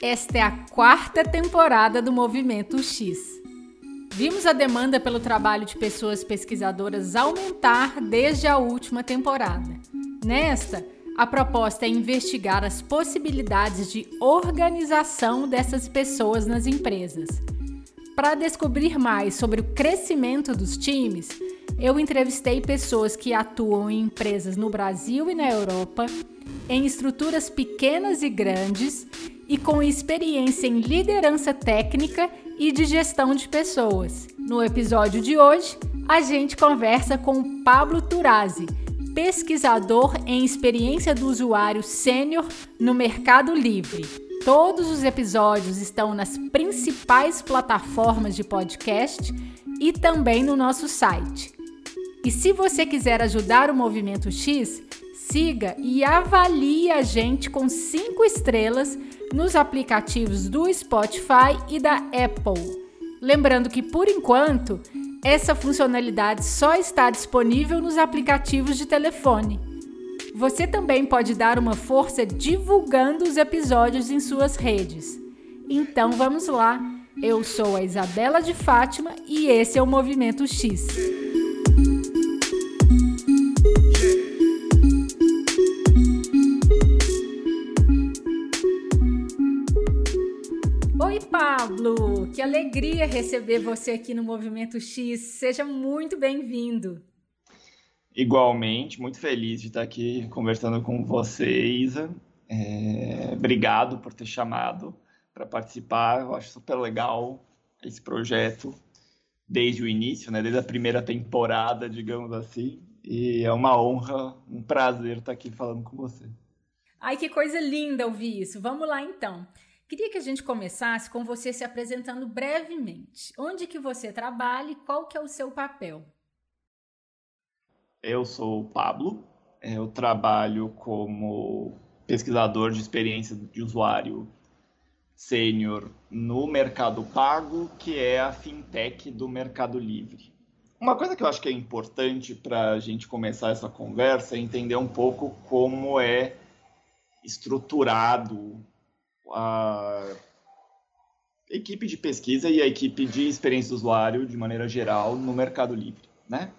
Esta é a quarta temporada do Movimento X. Vimos a demanda pelo trabalho de pessoas pesquisadoras aumentar desde a última temporada. Nesta, a proposta é investigar as possibilidades de organização dessas pessoas nas empresas. Para descobrir mais sobre o crescimento dos times, eu entrevistei pessoas que atuam em empresas no Brasil e na Europa, em estruturas pequenas e grandes e com experiência em liderança técnica e de gestão de pessoas. No episódio de hoje, a gente conversa com Pablo Turazi, pesquisador em experiência do usuário sênior no Mercado Livre. Todos os episódios estão nas principais plataformas de podcast e também no nosso site. E se você quiser ajudar o Movimento X, siga e avalie a gente com cinco estrelas nos aplicativos do Spotify e da Apple. Lembrando que, por enquanto, essa funcionalidade só está disponível nos aplicativos de telefone. Você também pode dar uma força divulgando os episódios em suas redes. Então vamos lá! Eu sou a Isabela de Fátima e esse é o Movimento X. Pablo, que alegria receber você aqui no Movimento X. Seja muito bem-vindo. Igualmente, muito feliz de estar aqui conversando com você, Isa. É, obrigado por ter chamado para participar. Eu acho super legal esse projeto desde o início, né? desde a primeira temporada, digamos assim. E é uma honra, um prazer estar aqui falando com você. Ai, que coisa linda ouvir isso. Vamos lá então. Queria que a gente começasse com você se apresentando brevemente. Onde que você trabalha e qual que é o seu papel? Eu sou o Pablo, eu trabalho como pesquisador de experiência de usuário sênior no Mercado Pago, que é a fintech do Mercado Livre. Uma coisa que eu acho que é importante para a gente começar essa conversa é entender um pouco como é estruturado a equipe de pesquisa e a equipe de experiência do usuário, de maneira geral, no Mercado Livre. Né?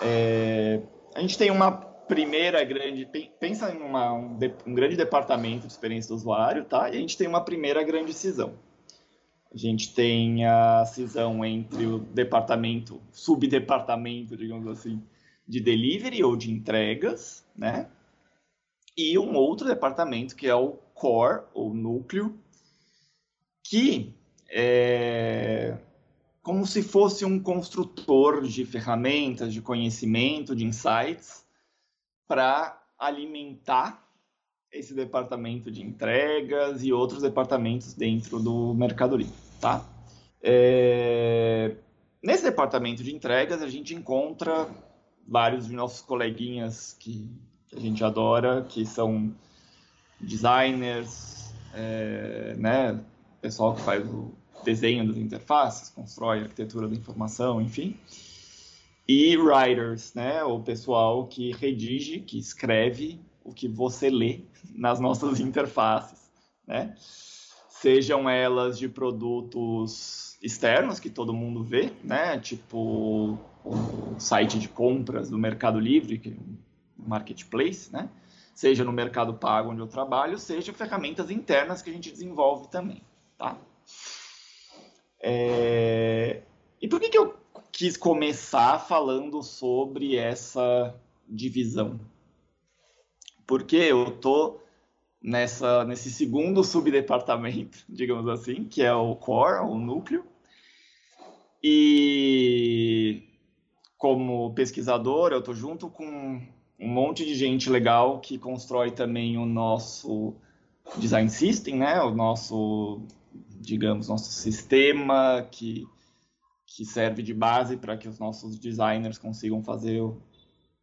É, a gente tem uma primeira grande. Pensa em uma, um, um, grande departamento de experiência do usuário, tá? E a gente tem uma primeira grande cisão. A gente tem a cisão entre o departamento, subdepartamento, digamos assim, de delivery ou de entregas, né? E um outro departamento que é o core, ou núcleo, que é como se fosse um construtor de ferramentas, de conhecimento, de insights, para alimentar esse departamento de entregas e outros departamentos dentro do Mercado Livre, tá? É... Nesse departamento de entregas, a gente encontra vários de nossos coleguinhas que, a gente adora, que são designers, é, né, pessoal que faz o desenho das interfaces, constrói a arquitetura da informação, enfim. E writers, né, o pessoal que redige, que escreve o que você lê nas nossas interfaces, né? Sejam elas de produtos externos que todo mundo vê, né? Tipo o site de compras do Mercado Livre, que é um marketplace, né? Seja no mercado pago onde eu trabalho, seja ferramentas internas que a gente desenvolve também, tá? É... E por que, que eu quis começar falando sobre essa divisão? Porque eu tô nessa nesse segundo subdepartamento, digamos assim, que é o core, o núcleo. E como pesquisador, eu tô junto com um monte de gente legal que constrói também o nosso design system, né? O nosso, digamos, nosso sistema que, que serve de base para que os nossos designers consigam fazer o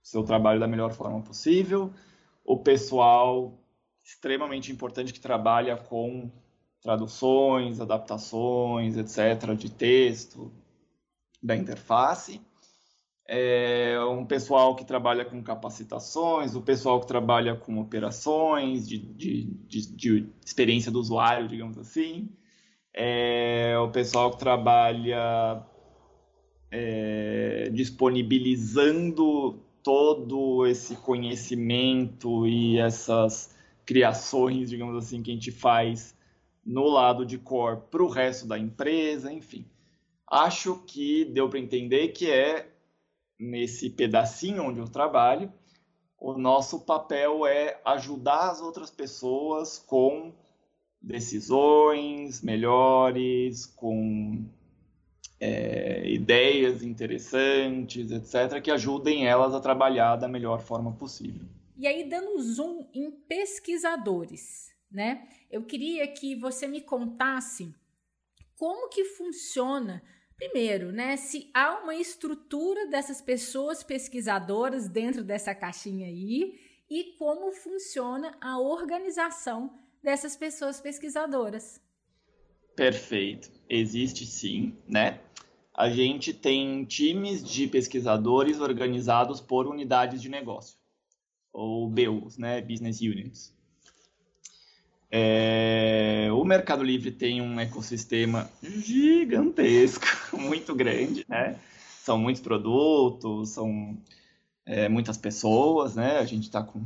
seu trabalho da melhor forma possível. O pessoal extremamente importante que trabalha com traduções, adaptações, etc., de texto, da interface é, um pessoal que trabalha com capacitações, o pessoal que trabalha com operações, de, de, de, de experiência do usuário, digamos assim, é, o pessoal que trabalha é, disponibilizando todo esse conhecimento e essas criações, digamos assim, que a gente faz no lado de core para o resto da empresa, enfim. Acho que deu para entender que é nesse pedacinho onde eu trabalho, o nosso papel é ajudar as outras pessoas com decisões melhores, com é, ideias interessantes, etc., que ajudem elas a trabalhar da melhor forma possível. E aí, dando zoom em pesquisadores, né? Eu queria que você me contasse como que funciona Primeiro, né, se há uma estrutura dessas pessoas pesquisadoras dentro dessa caixinha aí e como funciona a organização dessas pessoas pesquisadoras. Perfeito. Existe sim, né? A gente tem times de pesquisadores organizados por unidades de negócio, ou BUs, né? Business Units. É, o Mercado Livre tem um ecossistema gigantesco, muito grande, né? São muitos produtos, são é, muitas pessoas, né? A gente está com,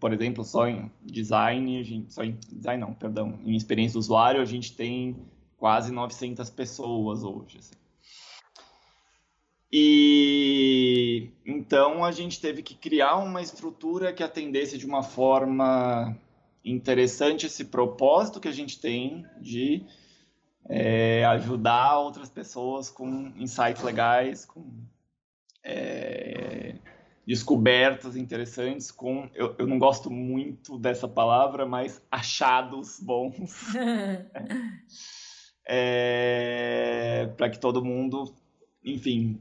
por exemplo, só em design, gente, só em design não, perdão, em experiência do usuário, a gente tem quase 900 pessoas hoje. Assim. E então a gente teve que criar uma estrutura que atendesse de uma forma interessante esse propósito que a gente tem de é, ajudar outras pessoas com insights legais, com é, descobertas interessantes, com eu, eu não gosto muito dessa palavra, mas achados bons, é, para que todo mundo, enfim,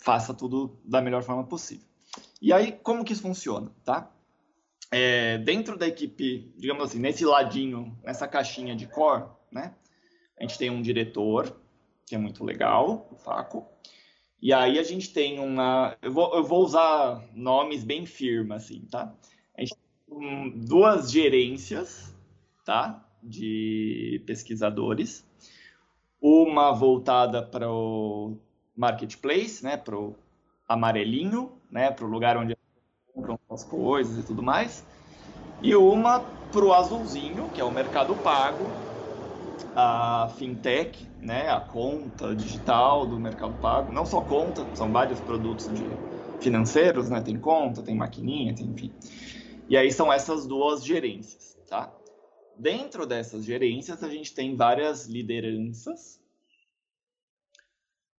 faça tudo da melhor forma possível. E aí, como que isso funciona, tá? É, dentro da equipe, digamos assim, nesse ladinho, nessa caixinha de core, né? A gente tem um diretor, que é muito legal, o Faco. E aí a gente tem uma. Eu vou, eu vou usar nomes bem firmes, assim, tá? A gente tem duas gerências, tá? De pesquisadores. Uma voltada para o marketplace, né? Para o amarelinho, né? Para o lugar onde as coisas e tudo mais. E uma para o azulzinho, que é o mercado pago, a fintech, né, a conta digital do mercado pago. Não só conta, são vários produtos de financeiros, né? Tem conta, tem maquininha, tem, enfim. E aí são essas duas gerências, tá? Dentro dessas gerências a gente tem várias lideranças.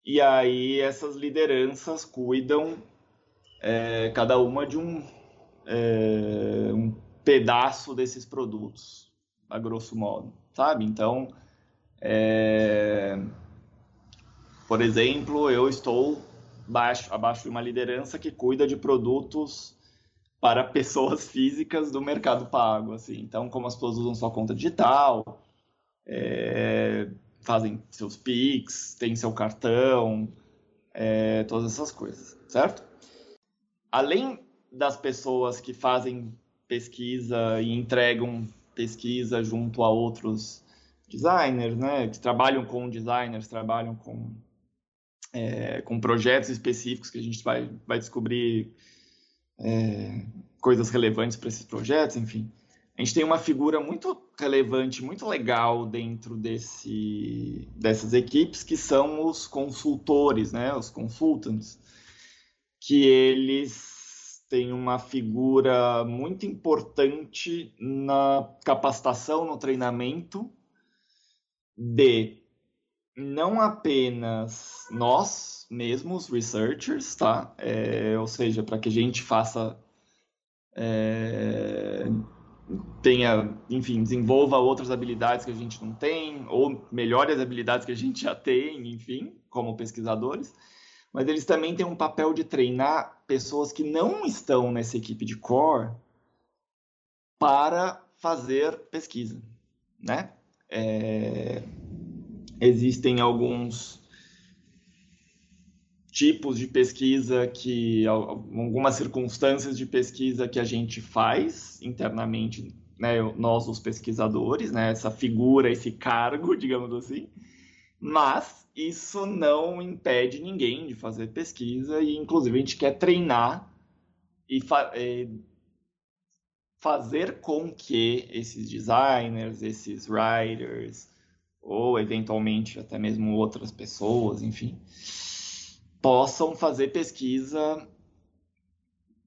E aí essas lideranças cuidam é, cada uma de um, é, um pedaço desses produtos, a grosso modo, sabe? Então, é, por exemplo, eu estou baixo, abaixo de uma liderança que cuida de produtos para pessoas físicas do mercado pago, assim. Então, como as pessoas usam sua conta digital, é, fazem seus Pix, tem seu cartão, é, todas essas coisas, certo? além das pessoas que fazem pesquisa e entregam pesquisa junto a outros designers, né, que trabalham com designers, trabalham com, é, com projetos específicos que a gente vai, vai descobrir é, coisas relevantes para esses projetos, enfim. A gente tem uma figura muito relevante, muito legal dentro desse, dessas equipes, que são os consultores, né, os consultants, que eles têm uma figura muito importante na capacitação, no treinamento de não apenas nós mesmos, researchers, tá? É, ou seja, para que a gente faça. É, tenha, enfim, desenvolva outras habilidades que a gente não tem, ou melhore as habilidades que a gente já tem, enfim, como pesquisadores, mas eles também têm um papel de treinar pessoas que não estão nessa equipe de core para fazer pesquisa, né? É... Existem alguns tipos de pesquisa que algumas circunstâncias de pesquisa que a gente faz internamente, né, nós os pesquisadores, né, essa figura, esse cargo, digamos assim. Mas isso não impede ninguém de fazer pesquisa e inclusive a gente quer treinar e fa fazer com que esses designers, esses writers ou eventualmente até mesmo outras pessoas, enfim, possam fazer pesquisa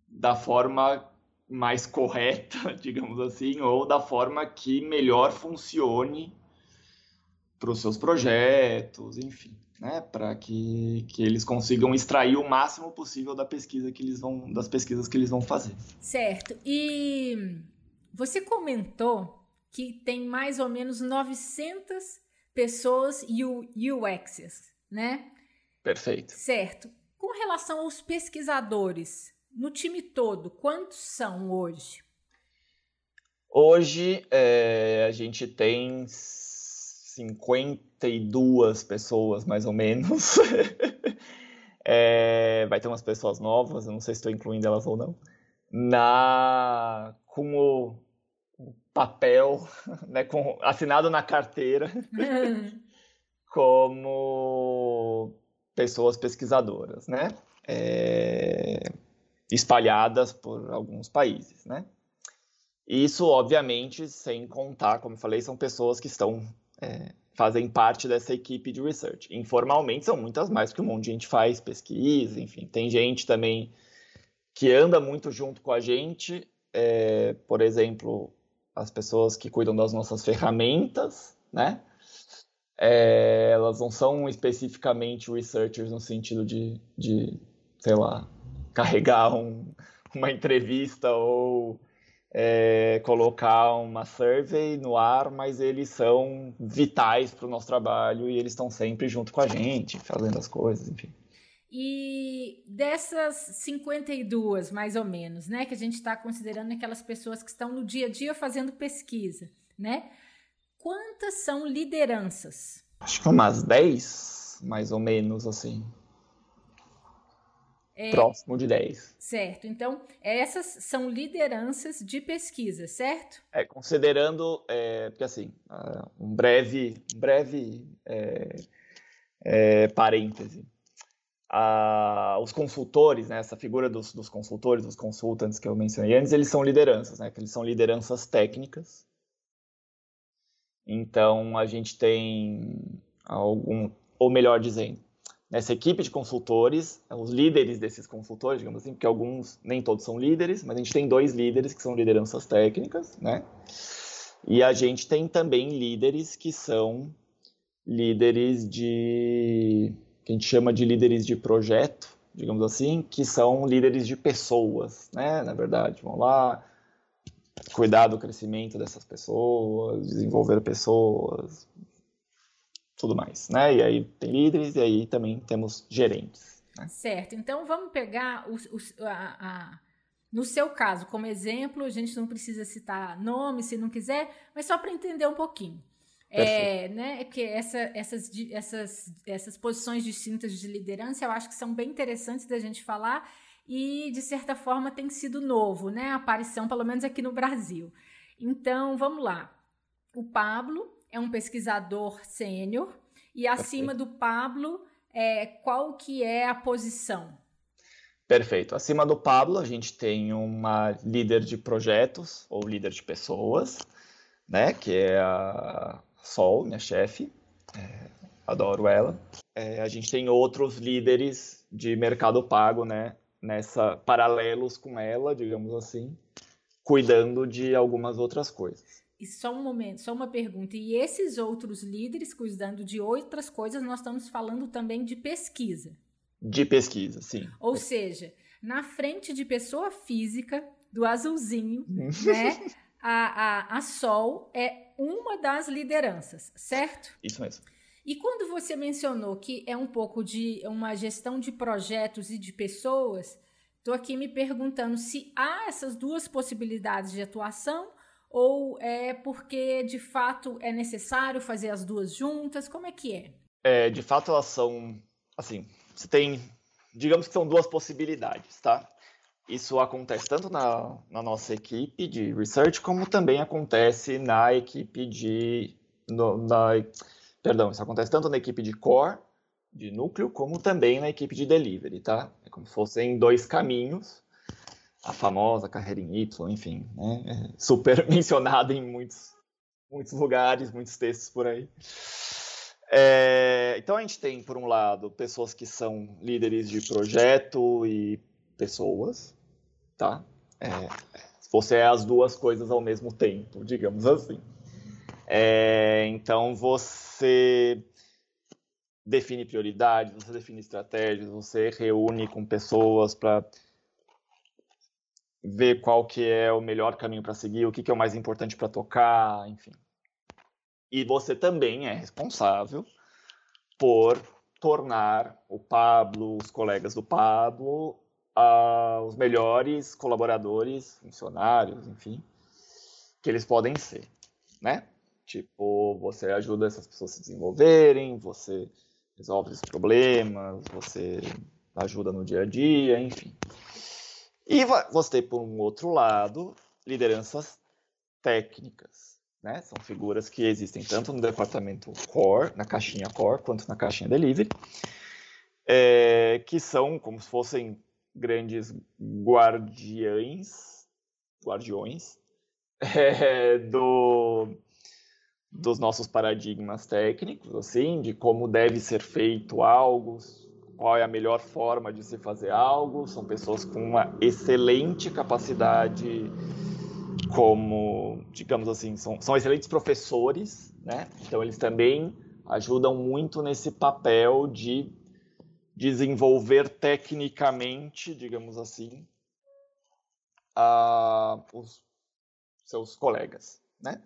da forma mais correta, digamos assim, ou da forma que melhor funcione para os seus projetos, enfim, né, para que, que eles consigam extrair o máximo possível da pesquisa que eles vão, das pesquisas que eles vão fazer. Certo. E você comentou que tem mais ou menos 900 pessoas UXs, né? Perfeito. Certo. Com relação aos pesquisadores, no time todo, quantos são hoje? Hoje é, a gente tem 52 pessoas, mais ou menos. é, vai ter umas pessoas novas, eu não sei se estou incluindo elas ou não. Na, com o, o papel né, com, assinado na carteira como pessoas pesquisadoras, né? É, espalhadas por alguns países, né? Isso, obviamente, sem contar, como eu falei, são pessoas que estão é, fazem parte dessa equipe de research. Informalmente são muitas mais que um monte de gente faz pesquisa, enfim, tem gente também que anda muito junto com a gente, é, por exemplo, as pessoas que cuidam das nossas ferramentas, né? é, elas não são especificamente researchers no sentido de, de sei lá, carregar um, uma entrevista ou é, colocar uma survey no ar, mas eles são vitais para o nosso trabalho e eles estão sempre junto com a gente, fazendo as coisas, enfim. E dessas 52, mais ou menos, né, que a gente está considerando aquelas pessoas que estão no dia a dia fazendo pesquisa, né? quantas são lideranças? Acho que umas 10, mais ou menos, assim. É, Próximo de 10. Certo. Então, essas são lideranças de pesquisa, certo? É, considerando, é, porque assim, uh, um breve, um breve é, é, parêntese. Uh, os consultores, né, essa figura dos, dos consultores, dos consultants que eu mencionei antes, eles são lideranças, né, que eles são lideranças técnicas, então, a gente tem algum, ou melhor dizendo, nessa equipe de consultores, os líderes desses consultores, digamos assim, porque alguns, nem todos são líderes, mas a gente tem dois líderes que são lideranças técnicas, né? E a gente tem também líderes que são líderes de. que a gente chama de líderes de projeto, digamos assim, que são líderes de pessoas, né? Na verdade, vão lá, cuidar do crescimento dessas pessoas, desenvolver pessoas, tudo mais, né? E aí tem líderes e aí também temos gerentes. Né? Certo. Então vamos pegar os, os, a, a, no seu caso como exemplo. A gente não precisa citar nome se não quiser, mas só para entender um pouquinho. É, né, que essa, essas, essas, essas posições distintas de liderança eu acho que são bem interessantes da gente falar e de certa forma tem sido novo, né? A aparição, pelo menos aqui no Brasil. Então, vamos lá. O Pablo é um pesquisador sênior e acima Perfeito. do Pablo, é, qual que é a posição? Perfeito. Acima do Pablo, a gente tem uma líder de projetos ou líder de pessoas, né? Que é a Sol, minha chefe. É, adoro ela. É, a gente tem outros líderes de mercado pago, né? nessa paralelos com ela, digamos assim, cuidando de algumas outras coisas. E só um momento, só uma pergunta. E esses outros líderes cuidando de outras coisas, nós estamos falando também de pesquisa. De pesquisa, sim. Ou seja, na frente de pessoa física, do azulzinho, né? A, a, a Sol é uma das lideranças, certo? Isso mesmo. E quando você mencionou que é um pouco de uma gestão de projetos e de pessoas, estou aqui me perguntando se há essas duas possibilidades de atuação ou é porque de fato é necessário fazer as duas juntas? Como é que é? é de fato, elas são assim. Você tem digamos que são duas possibilidades, tá? Isso acontece tanto na, na nossa equipe de research, como também acontece na equipe de. No, na, perdão, isso acontece tanto na equipe de core, de núcleo, como também na equipe de delivery, tá? É como se fossem dois caminhos. A famosa carreira em Y, enfim, né? É super mencionada em muitos, muitos lugares, muitos textos por aí. É, então a gente tem, por um lado, pessoas que são líderes de projeto e pessoas, tá? É, você é as duas coisas ao mesmo tempo, digamos assim. É, então você define prioridades, você define estratégias, você reúne com pessoas para ver qual que é o melhor caminho para seguir, o que, que é o mais importante para tocar, enfim. E você também é responsável por tornar o Pablo, os colegas do Pablo, uh, os melhores colaboradores, funcionários, enfim, que eles podem ser, né? Tipo, você ajuda essas pessoas a se desenvolverem, você resolve os problemas, você ajuda no dia a dia, enfim. E você tem, por um outro lado, lideranças técnicas né? São figuras que existem tanto no departamento core, na caixinha core, quanto na caixinha delivery, é, que são como se fossem grandes guardiães, guardiões é, do, dos nossos paradigmas técnicos, assim, de como deve ser feito algo, qual é a melhor forma de se fazer algo. São pessoas com uma excelente capacidade como, digamos assim, são, são excelentes professores, né? Então eles também ajudam muito nesse papel de desenvolver tecnicamente, digamos assim, a, os seus colegas, né?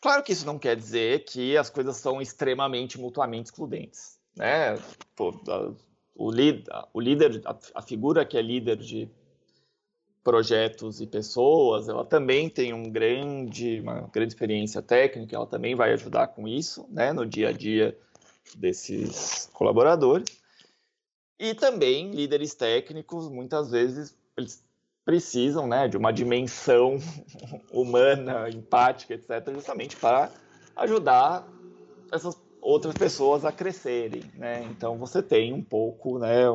Claro que isso não quer dizer que as coisas são extremamente mutuamente excludentes, né? o, líder, o líder, a figura que é líder de projetos e pessoas, ela também tem um grande, uma grande experiência técnica, ela também vai ajudar com isso, né, no dia a dia desses colaboradores. E também líderes técnicos, muitas vezes, eles precisam, né, de uma dimensão humana, empática, etc, justamente para ajudar essas outras pessoas a crescerem, né? Então você tem um pouco, né,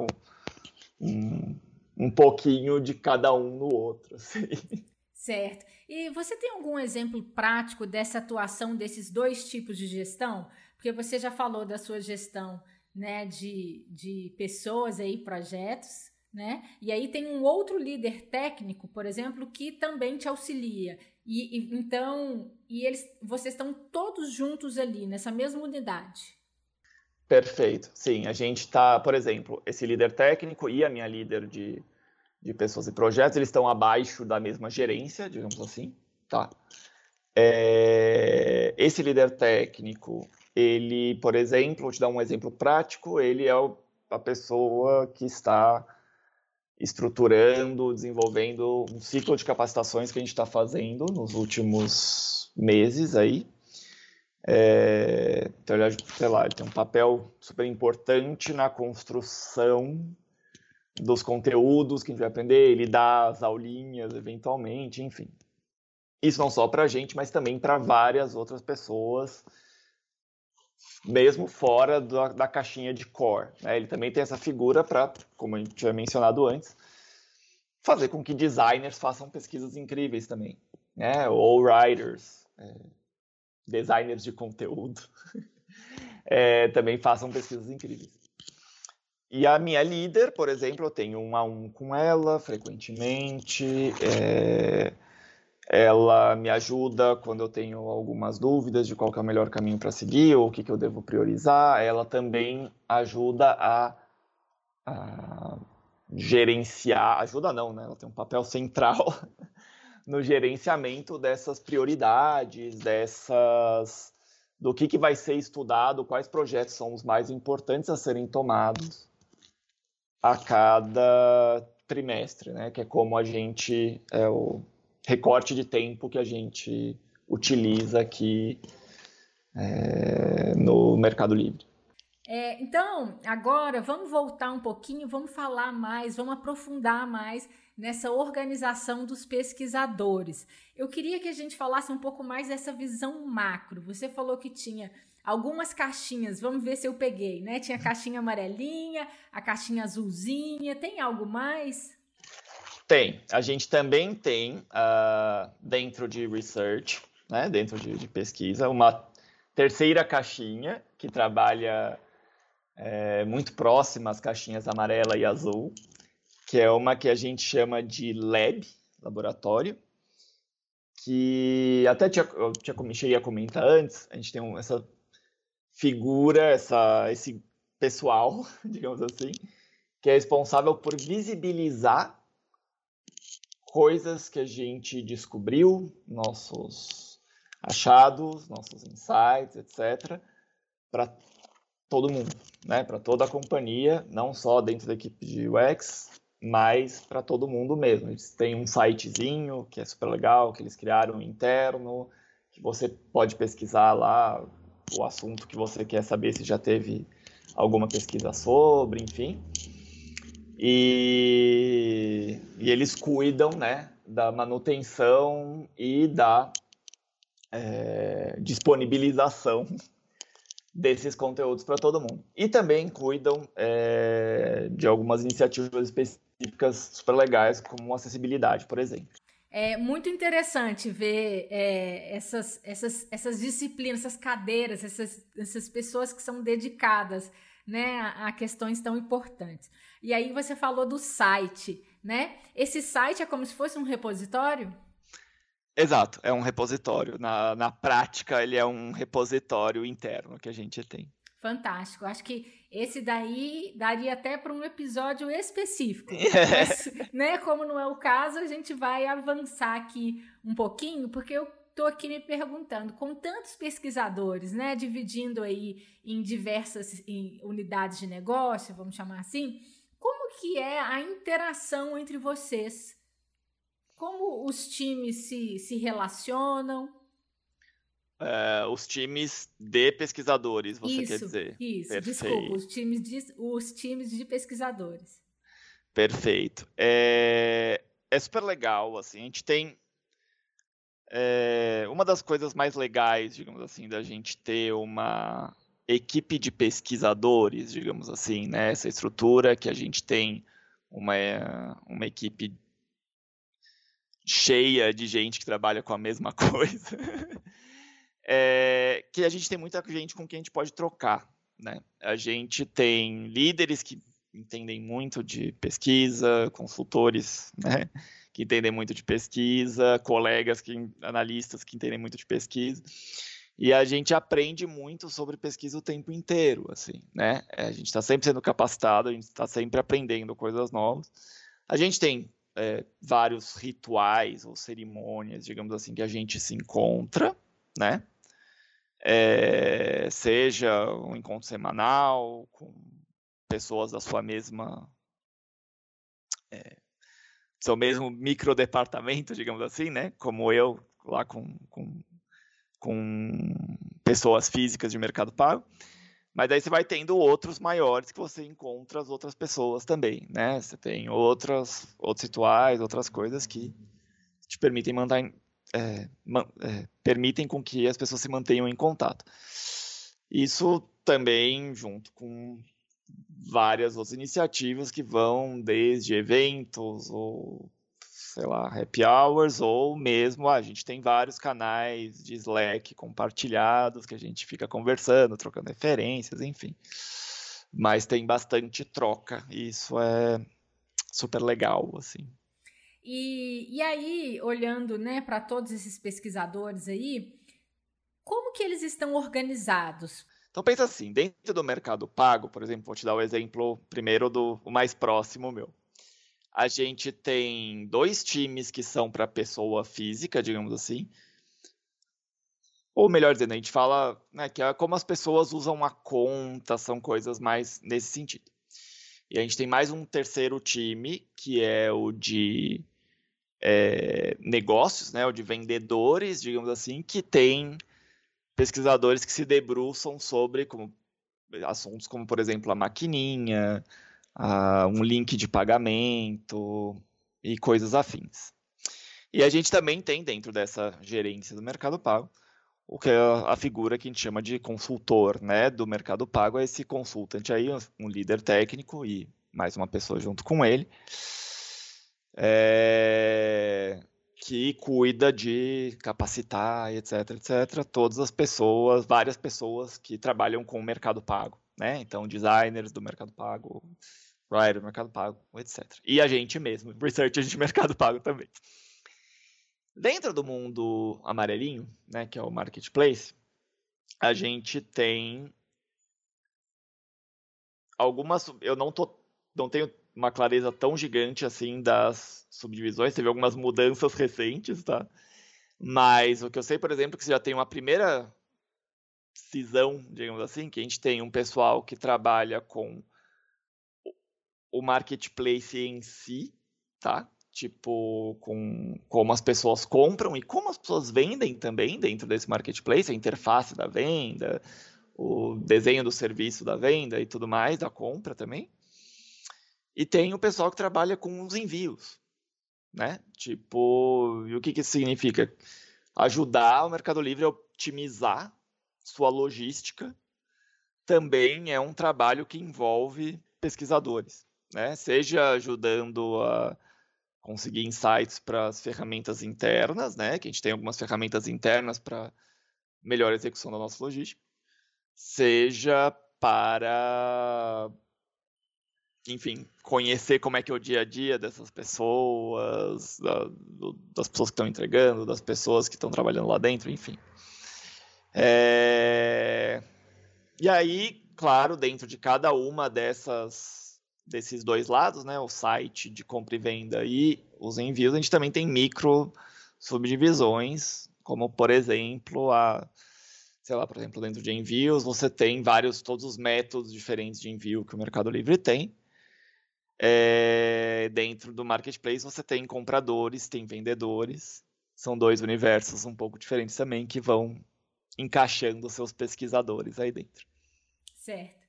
um, um pouquinho de cada um no outro. Assim. Certo. E você tem algum exemplo prático dessa atuação desses dois tipos de gestão? Porque você já falou da sua gestão né, de, de pessoas aí, projetos, né? E aí tem um outro líder técnico, por exemplo, que também te auxilia. E, e então, e eles, vocês estão todos juntos ali nessa mesma unidade. Perfeito. Sim, a gente está, por exemplo, esse líder técnico e a minha líder de, de pessoas e projetos, eles estão abaixo da mesma gerência, digamos assim, tá? É, esse líder técnico, ele, por exemplo, vou te dar um exemplo prático, ele é o, a pessoa que está estruturando, desenvolvendo um ciclo de capacitações que a gente está fazendo nos últimos meses aí, é, então, sei lá, ele tem um papel super importante na construção dos conteúdos que a gente vai aprender, ele dá as aulinhas eventualmente, enfim. Isso não só para a gente, mas também para várias outras pessoas, mesmo fora da, da caixinha de core. Né? Ele também tem essa figura para, como a gente tinha mencionado antes, fazer com que designers façam pesquisas incríveis também, né? ou writers. É designers de conteúdo, é, também façam pesquisas incríveis. E a minha líder, por exemplo, eu tenho um a um com ela frequentemente. É, ela me ajuda quando eu tenho algumas dúvidas de qual é o melhor caminho para seguir ou o que, que eu devo priorizar. Ela também ajuda a, a gerenciar, ajuda não, né? Ela tem um papel central no gerenciamento dessas prioridades, dessas do que, que vai ser estudado, quais projetos são os mais importantes a serem tomados a cada trimestre, né? Que é como a gente é o recorte de tempo que a gente utiliza aqui é, no Mercado Livre. É, então, agora vamos voltar um pouquinho, vamos falar mais, vamos aprofundar mais nessa organização dos pesquisadores. Eu queria que a gente falasse um pouco mais dessa visão macro. Você falou que tinha algumas caixinhas, vamos ver se eu peguei, né? Tinha a caixinha amarelinha, a caixinha azulzinha, tem algo mais? Tem. A gente também tem uh, dentro de research, né? Dentro de, de pesquisa, uma terceira caixinha que trabalha é, muito próxima às caixinhas amarela e azul, que é uma que a gente chama de lab, laboratório, que até tinha, eu tinha, cheguei a comentar antes, a gente tem um, essa figura, essa, esse pessoal, digamos assim, que é responsável por visibilizar coisas que a gente descobriu, nossos achados, nossos insights, etc., para todo mundo, né? Para toda a companhia, não só dentro da equipe de UX, mas para todo mundo mesmo. Eles têm um sitezinho que é super legal, que eles criaram interno, que você pode pesquisar lá o assunto que você quer saber se já teve alguma pesquisa sobre, enfim. E, e eles cuidam, né, da manutenção e da é, disponibilização desses conteúdos para todo mundo. E também cuidam é, de algumas iniciativas específicas super legais, como acessibilidade, por exemplo. É muito interessante ver é, essas, essas, essas disciplinas, essas cadeiras, essas, essas pessoas que são dedicadas né, a, questões tão importantes. E aí você falou do site, né? Esse site é como se fosse um repositório? Exato, é um repositório. Na, na prática, ele é um repositório interno que a gente tem. Fantástico. Acho que esse daí daria até para um episódio específico. Mas, né, como não é o caso, a gente vai avançar aqui um pouquinho, porque eu estou aqui me perguntando, com tantos pesquisadores, né, dividindo aí em diversas em unidades de negócio, vamos chamar assim, como que é a interação entre vocês? Como os times se, se relacionam? É, os times de pesquisadores, você isso, quer dizer? Isso, Perfeito. desculpa, os times de, os times de pesquisadores. Perfeito. É, é super legal, assim, a gente tem é, uma das coisas mais legais, digamos assim, da gente ter uma equipe de pesquisadores, digamos assim, né? Essa estrutura que a gente tem uma, uma equipe cheia de gente que trabalha com a mesma coisa, é, que a gente tem muita gente com quem a gente pode trocar. Né? A gente tem líderes que entendem muito de pesquisa, consultores né, que entendem muito de pesquisa, colegas, que, analistas que entendem muito de pesquisa. E a gente aprende muito sobre pesquisa o tempo inteiro, assim, né? A gente está sempre sendo capacitado, a gente está sempre aprendendo coisas novas. A gente tem é, vários rituais ou cerimônias, digamos assim, que a gente se encontra, né? É, seja um encontro semanal com pessoas da sua mesma é, seu mesmo microdepartamento, digamos assim, né? Como eu lá com, com, com pessoas físicas de mercado pago. Mas aí você vai tendo outros maiores que você encontra as outras pessoas também, né? Você tem outras, outros rituais, outras coisas que te permitem mandar, é, é, permitem com que as pessoas se mantenham em contato. Isso também junto com várias outras iniciativas que vão desde eventos ou sei lá, happy hours, ou mesmo ah, a gente tem vários canais de Slack compartilhados que a gente fica conversando, trocando referências, enfim. Mas tem bastante troca, e isso é super legal, assim. E, e aí, olhando né, para todos esses pesquisadores aí, como que eles estão organizados? Então pensa assim, dentro do mercado pago, por exemplo, vou te dar o exemplo primeiro do mais próximo meu a gente tem dois times que são para pessoa física, digamos assim. Ou melhor dizendo, a gente fala né, que é como as pessoas usam a conta, são coisas mais nesse sentido. E a gente tem mais um terceiro time, que é o de é, negócios, né, o de vendedores, digamos assim, que tem pesquisadores que se debruçam sobre, como assuntos como, por exemplo, a maquininha, a, um link de pagamento e coisas afins. E a gente também tem dentro dessa gerência do Mercado Pago o que é a figura que a gente chama de consultor, né, do Mercado Pago, é esse consultante aí, um líder técnico e mais uma pessoa junto com ele, é, que cuida de capacitar, etc, etc, todas as pessoas, várias pessoas que trabalham com o Mercado Pago, né? Então, designers do Mercado Pago, writer do Mercado Pago, etc. E a gente mesmo, researcher de Mercado Pago também. Dentro do mundo amarelinho, né, que é o marketplace, a gente tem algumas. Eu não tô, não tenho uma clareza tão gigante assim das subdivisões. Teve algumas mudanças recentes, tá? Mas o que eu sei, por exemplo, é que você já tem uma primeira cisão, digamos assim, que a gente tem um pessoal que trabalha com o marketplace em si, tá? tipo, com como as pessoas compram e como as pessoas vendem também dentro desse marketplace, a interface da venda, o desenho do serviço da venda e tudo mais, da compra também. E tem o pessoal que trabalha com os envios, né? Tipo, e o que, que isso significa? Ajudar o Mercado Livre a otimizar sua logística também é um trabalho que envolve pesquisadores, né? Seja ajudando a conseguir insights para as ferramentas internas, né? Que a gente tem algumas ferramentas internas para melhor execução da nossa logística, seja para, enfim, conhecer como é que é o dia a dia dessas pessoas, da, das pessoas que estão entregando, das pessoas que estão trabalhando lá dentro, enfim. É... E aí, claro, dentro de cada uma dessas desses dois lados, né, o site de compra e venda e os envios, a gente também tem micro subdivisões, como por exemplo a sei lá, por exemplo, dentro de envios, você tem vários, todos os métodos diferentes de envio que o Mercado Livre tem. É, dentro do marketplace você tem compradores, tem vendedores. São dois universos um pouco diferentes também que vão encaixando seus pesquisadores aí dentro. Certo.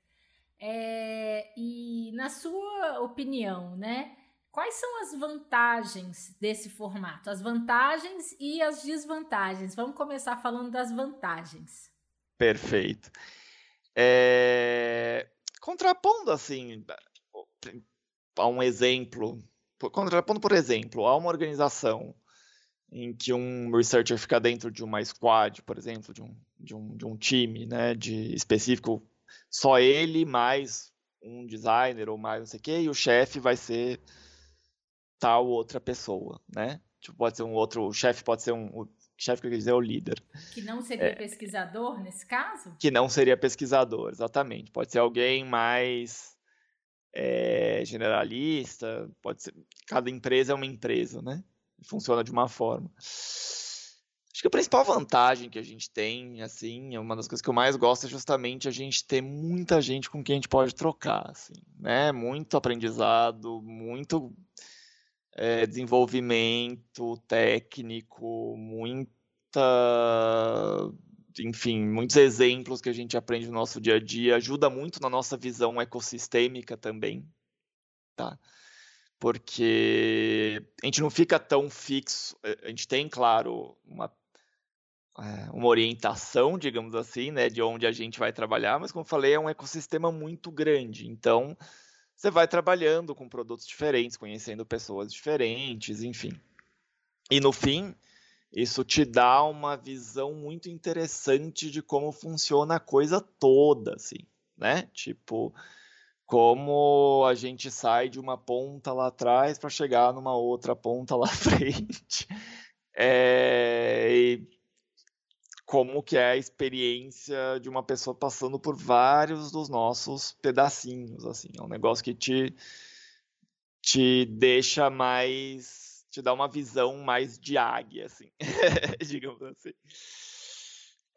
É, e na sua opinião, né? Quais são as vantagens desse formato? As vantagens e as desvantagens. Vamos começar falando das vantagens. Perfeito. É... Contrapondo assim a um exemplo, contrapondo por exemplo a uma organização em que um researcher fica dentro de uma squad, por exemplo, de um, de um, de um time né, de específico só ele mais um designer ou mais não sei o quê, e o chefe vai ser tal outra pessoa, né? Tipo, pode ser um outro, o chefe pode ser um, o chefe que eu dizer é o líder. Que não seria é, pesquisador nesse caso? Que não seria pesquisador, exatamente. Pode ser alguém mais é, generalista, pode ser. Cada empresa é uma empresa, né? Funciona de uma forma. Acho que a principal vantagem que a gente tem, assim, uma das coisas que eu mais gosto é justamente a gente ter muita gente com quem a gente pode trocar, assim, né? Muito aprendizado, muito é, desenvolvimento técnico, muita, enfim, muitos exemplos que a gente aprende no nosso dia a dia, ajuda muito na nossa visão ecossistêmica também, tá? Porque a gente não fica tão fixo, a gente tem, claro, uma é, uma orientação, digamos assim, né, de onde a gente vai trabalhar, mas como eu falei, é um ecossistema muito grande. Então, você vai trabalhando com produtos diferentes, conhecendo pessoas diferentes, enfim. E no fim, isso te dá uma visão muito interessante de como funciona a coisa toda, assim, né? Tipo, como a gente sai de uma ponta lá atrás para chegar numa outra ponta lá frente. É, e como que é a experiência de uma pessoa passando por vários dos nossos pedacinhos, assim. É um negócio que te, te deixa mais... te dá uma visão mais de águia, assim, digamos assim.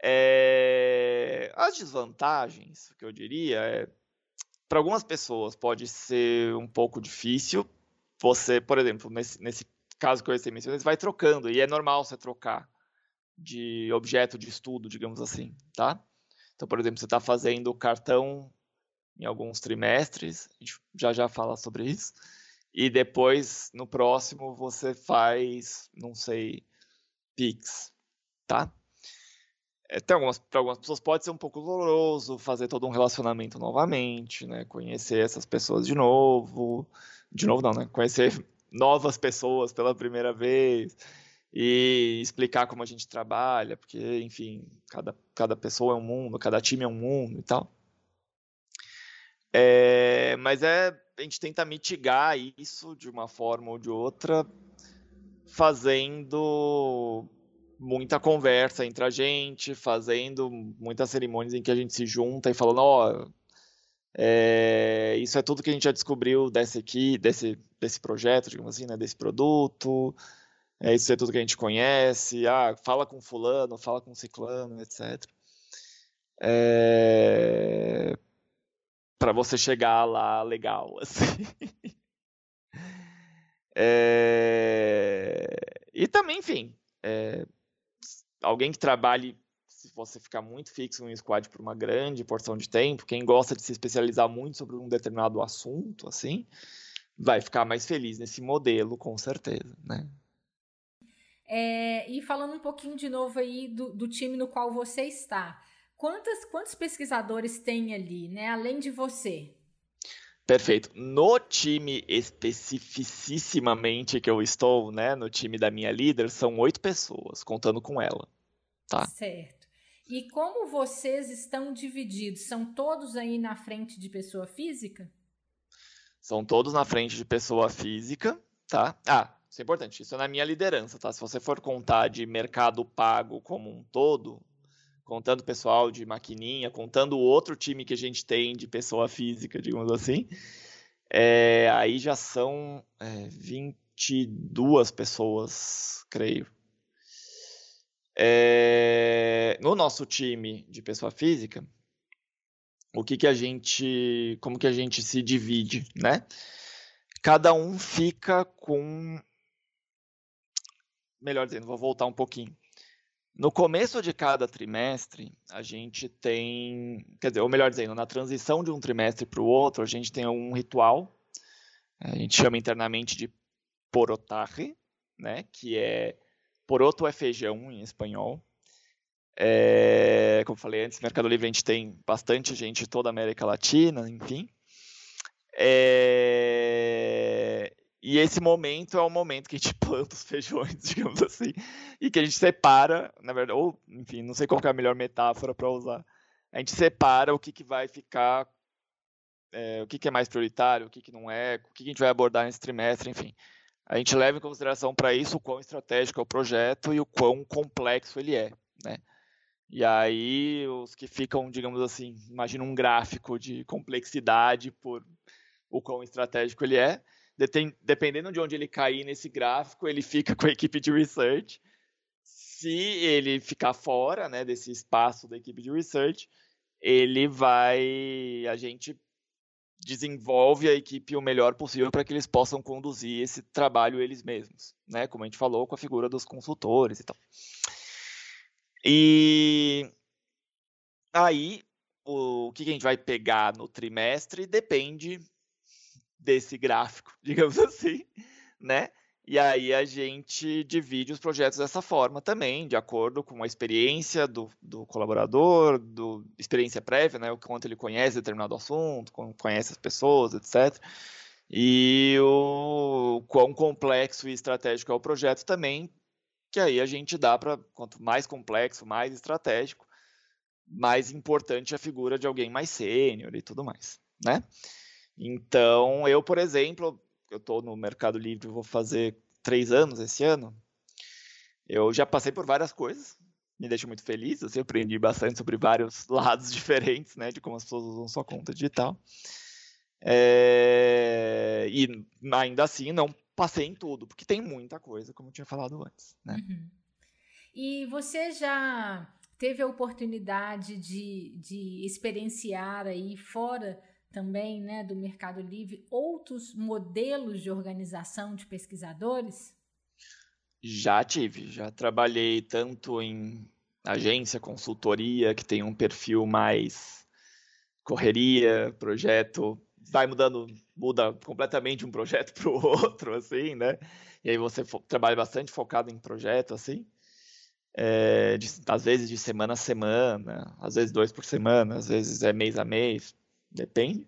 É... As desvantagens, que eu diria, é... Para algumas pessoas pode ser um pouco difícil. Você, por exemplo, nesse, nesse caso que eu mencionei, você vai trocando, e é normal você trocar de objeto de estudo, digamos assim, tá? Então, por exemplo, você está fazendo cartão em alguns trimestres, a gente já já fala sobre isso, e depois, no próximo, você faz, não sei, Pix, tá? É, algumas, para algumas pessoas pode ser um pouco doloroso fazer todo um relacionamento novamente, né? Conhecer essas pessoas de novo, de novo não, né? Conhecer novas pessoas pela primeira vez e explicar como a gente trabalha, porque, enfim, cada, cada pessoa é um mundo, cada time é um mundo e tal. É, mas é, a gente tenta mitigar isso de uma forma ou de outra, fazendo muita conversa entre a gente, fazendo muitas cerimônias em que a gente se junta e falando, ó, oh, é, isso é tudo que a gente já descobriu desse aqui, desse, desse projeto, digamos assim, né, desse produto, é, isso é tudo que a gente conhece, ah, fala com fulano, fala com ciclano, etc. É, para você chegar lá legal, assim. É... E também, enfim, é... alguém que trabalhe, se você ficar muito fixo no squad por uma grande porção de tempo, quem gosta de se especializar muito sobre um determinado assunto, assim, vai ficar mais feliz nesse modelo, com certeza, né? É, e falando um pouquinho de novo aí do, do time no qual você está, Quantas, quantos pesquisadores tem ali, né? Além de você? Perfeito. No time especificamente que eu estou, né? No time da minha líder, são oito pessoas, contando com ela. Tá? Certo. E como vocês estão divididos? São todos aí na frente de pessoa física? São todos na frente de pessoa física, tá? Ah, isso é importante. Isso é na minha liderança, tá? Se você for contar de mercado pago como um todo, contando pessoal de maquininha, contando o outro time que a gente tem de pessoa física, digamos assim, é, aí já são é, 22 pessoas, creio. É, no nosso time de pessoa física, o que que a gente, como que a gente se divide, né? Cada um fica com, melhor dizendo, vou voltar um pouquinho. No começo de cada trimestre, a gente tem, quer dizer, ou melhor dizendo, na transição de um trimestre para o outro, a gente tem um ritual, a gente chama internamente de porotarre, né, que é, poroto é feijão em espanhol. É, como falei antes, Mercado Livre a gente tem bastante gente de toda a América Latina, enfim. É, e esse momento é o momento que a gente planta os feijões, digamos assim, e que a gente separa, na verdade, ou, enfim, não sei qual é a melhor metáfora para usar. A gente separa o que, que vai ficar, é, o que, que é mais prioritário, o que, que não é, o que, que a gente vai abordar nesse trimestre, enfim. A gente leva em consideração para isso o quão estratégico é o projeto e o quão complexo ele é, né? E aí, os que ficam, digamos assim, imagina um gráfico de complexidade por o quão estratégico ele é, dependendo de onde ele cair nesse gráfico, ele fica com a equipe de research. Se ele ficar fora né, desse espaço da equipe de research, ele vai. A gente desenvolve a equipe o melhor possível para que eles possam conduzir esse trabalho eles mesmos, né? Como a gente falou com a figura dos consultores e tal. E aí, o que a gente vai pegar no trimestre depende desse gráfico, digamos assim, né? E aí a gente divide os projetos dessa forma também, de acordo com a experiência do, do colaborador, do experiência prévia, né? O quanto ele conhece determinado assunto, conhece as pessoas, etc. E o quão complexo e estratégico é o projeto também, que aí a gente dá para quanto mais complexo, mais estratégico, mais importante a figura de alguém mais sênior e tudo mais, né? Então, eu, por exemplo, eu estou no Mercado Livre, vou fazer três anos esse ano. Eu já passei por várias coisas, me deixa muito feliz. Eu aprendi bastante sobre vários lados diferentes, né, de como as pessoas usam sua conta digital. É... E ainda assim, não passei em tudo, porque tem muita coisa, como eu tinha falado antes, né? Uhum. E você já teve a oportunidade de, de experienciar aí fora também né, do Mercado Livre outros modelos de organização de pesquisadores? Já tive, já trabalhei tanto em agência, consultoria, que tem um perfil mais correria, projeto, vai mudando, muda completamente um projeto para o outro, assim, né? E aí você trabalha bastante focado em projeto, assim. É, de, às vezes de semana a semana, às vezes dois por semana, às vezes é mês a mês, depende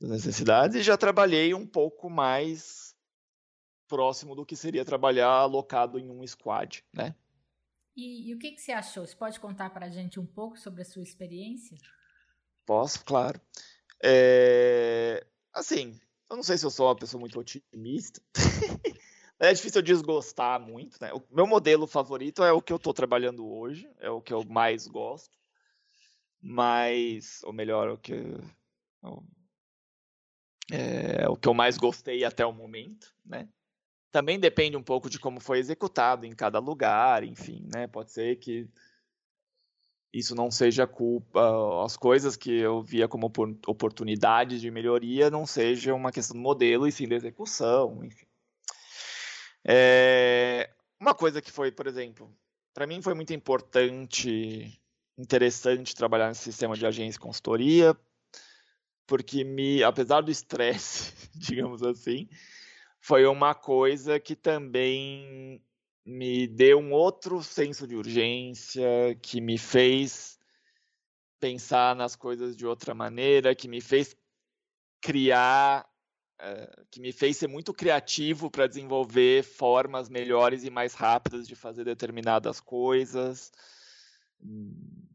das necessidades. E já trabalhei um pouco mais próximo do que seria trabalhar alocado em um squad, né? E, e o que, que você achou? Você pode contar para a gente um pouco sobre a sua experiência? Posso, claro. É, assim, eu não sei se eu sou uma pessoa muito otimista. é difícil eu desgostar muito, né? O meu modelo favorito é o que eu estou trabalhando hoje, é o que eu mais gosto. Mas, ou melhor, o que é, o que eu mais gostei até o momento, né? Também depende um pouco de como foi executado em cada lugar, enfim, né? Pode ser que isso não seja culpa, as coisas que eu via como oportunidades de melhoria não seja uma questão do modelo e sim da execução, enfim. É, uma coisa que foi, por exemplo, para mim foi muito importante, interessante trabalhar nesse sistema de agência e consultoria, porque me, apesar do estresse, digamos assim, foi uma coisa que também me deu um outro senso de urgência, que me fez pensar nas coisas de outra maneira, que me fez criar, uh, que me fez ser muito criativo para desenvolver formas melhores e mais rápidas de fazer determinadas coisas,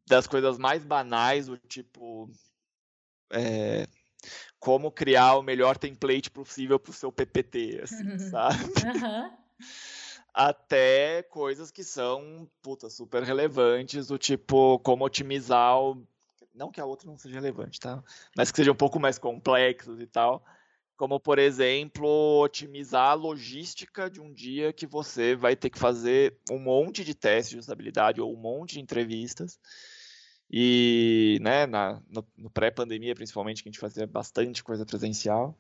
das coisas mais banais, do tipo é, como criar o melhor template possível para o seu PPT, assim, uhum. sabe? Uhum. Até coisas que são, puta, super relevantes, do tipo, como otimizar o... Não que a outra não seja relevante, tá? Mas que seja um pouco mais complexos e tal. Como, por exemplo, otimizar a logística de um dia que você vai ter que fazer um monte de testes de usabilidade ou um monte de entrevistas e né, na, no, no pré-pandemia, principalmente, que a gente fazia bastante coisa presencial,